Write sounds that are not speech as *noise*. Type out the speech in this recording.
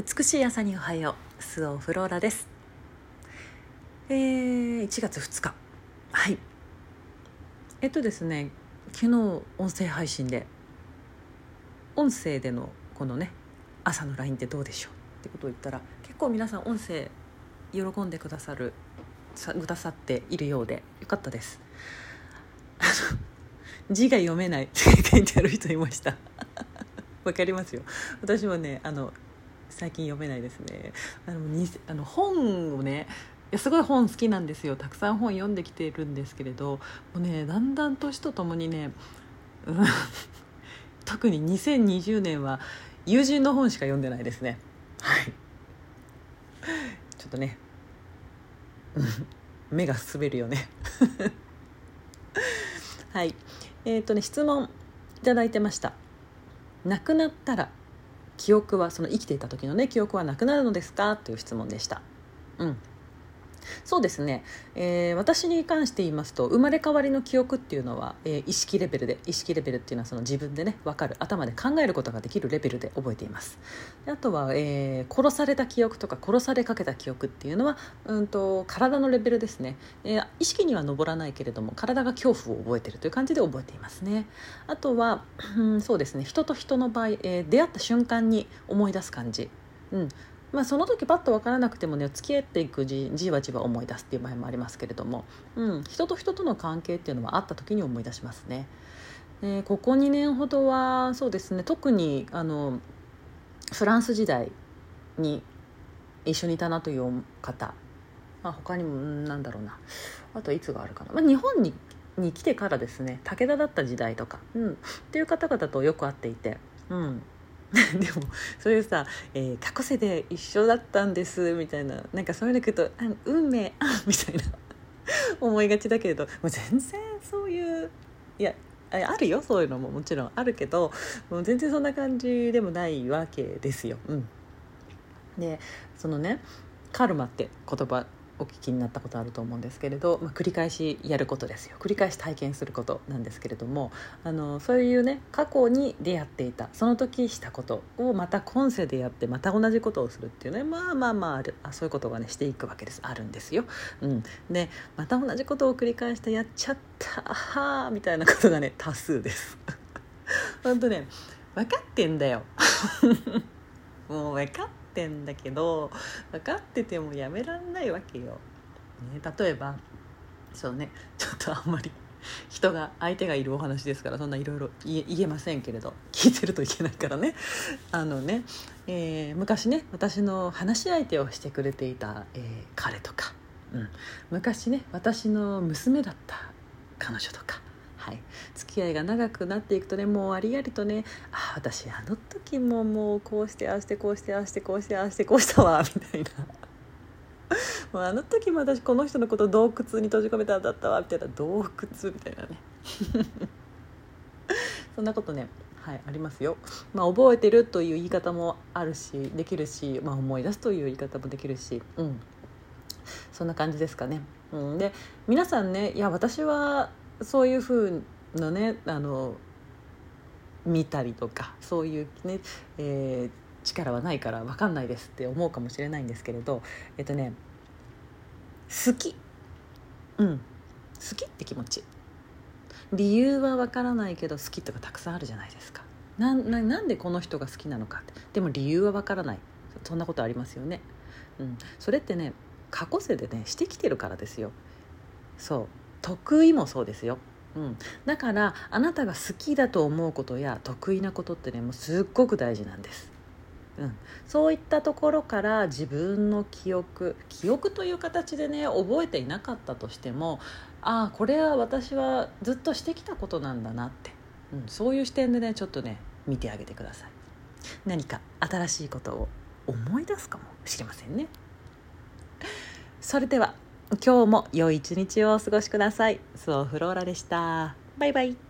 美しい朝におはよう。スオフローラです。えー、1月2日。はい。えっとですね昨日音声配信で音声でのこのね朝の LINE ってどうでしょうってことを言ったら結構皆さん音声喜んでくださるさくださっているようでよかったです。あの字が読めないって書いてある人いました。*laughs* わかりますよ。私もねあの最近読めないですね。あのにあの本をねいやすごい本好きなんですよ。たくさん本読んできているんですけれどもうねだんだん年とともにね、うん、特に2020年は友人の本しか読んでないですね。はい。ちょっとね *laughs* 目が滑るよね。*laughs* はい。えっ、ー、とね質問いただいてました。亡くなったら記憶はその生きていた時のね記憶はなくなるのですか？という質問でした。うんそうですね、えー、私に関して言いますと生まれ変わりの記憶っていうのは、えー、意識レベルで意識レベルっていうのはその自分でね分かる頭で考えることができるレベルで覚えています。であとは、えー、殺された記憶とか殺されかけた記憶っていうのは、うんと、体のレベルですね、えー、意識には上らないけれども体が恐怖を覚えてるという感じで覚えていますね。あとは、うん、そうですね。人と人の場合、えー、出会った瞬間に思い出す感じ。うん、まあ、その時パッと分からなくてもね付き合っていくじじわじわ思い出すっていう場合もありますけれども、うん、人と人との関係っていうのはあった時に思い出しますね。でここ2年ほどはそうですね特にあのフランス時代に一緒にいたなという方、まあ、他にもなんだろうな。あといつがあるかな、まあ、日本にに来てからですね武田だった時代とか、うん、っていう方々とよく会っていて、うん、*laughs* でもそういうさ、えー、過去世で一緒だったんですみたいな。なんかそういうの聞くとあ運命あみたいな。*laughs* 思いがちだけれどもう全然そういういやあるよそういうのも。もちろんあるけどもう全然そんな感じでもないわけですよ。うん、でそのねカルマって言葉お聞きになったことあると思うんですけれど、まあ、繰り返しやることですよ繰り返し体験することなんですけれどもあのそういうね過去に出会っていたその時したことをまた今世でやってまた同じことをするっていうねまあまあまああるあそういうことがねしていくわけですあるんですよ。うん、でまた同じことを繰り返してやっちゃったはあみたいなことがね多数です。*laughs* 本当ね分かってんだよ *laughs* もう分かってんだけど分かっててもやめらんないわけよ。ね、例えばそうねちょっとあんまり人が相手がいるお話ですからそんないろいろ言えませんけれど聞いてるといけないからねあのね、えー、昔ね私の話し相手をしてくれていた、えー、彼とか、うん、昔ね私の娘だった彼女とかはい、付き合いが長くなっていくとねもうありありとねあ私あの時ももうこうしてああしてこうしてああしてこうしてああしてこうしたわ *laughs* みたいな。もうあの時も私この人のこと洞窟に閉じ込めたんだったわみたいな。洞窟みたいなね。*laughs* そんなことねはいありますよ、まあ、覚えてるという言い方もあるしできるし、まあ、思い出すという言い方もできるしうん。そんな感じですかね、うん、で皆さんねいや私はそういうふうなねあの見たりとかそういうね、えー、力はないから分かんないですって思うかもしれないんですけれどえっとね好き。うん。好きって気持ち。理由は分からないけど好きとかたくさんあるじゃないですか。なななんでこの人が好きなのかって。でも理由は分からない。そんなことありますよね、うん、それってね過去世でねしてきてるからですよ。そう。得意もそうですよ、うん、だからあなたが好きだと思うことや得意なことってねもうすっごく大事なんです。うん、そういったところから自分の記憶記憶という形でね覚えていなかったとしてもああこれは私はずっとしてきたことなんだなって、うん、そういう視点でねちょっとね見てあげてください。何か新しいことを思い出すかもしれませんね。それでは。今日も良い一日をお過ごしください。スオフローラでした。バイバイ。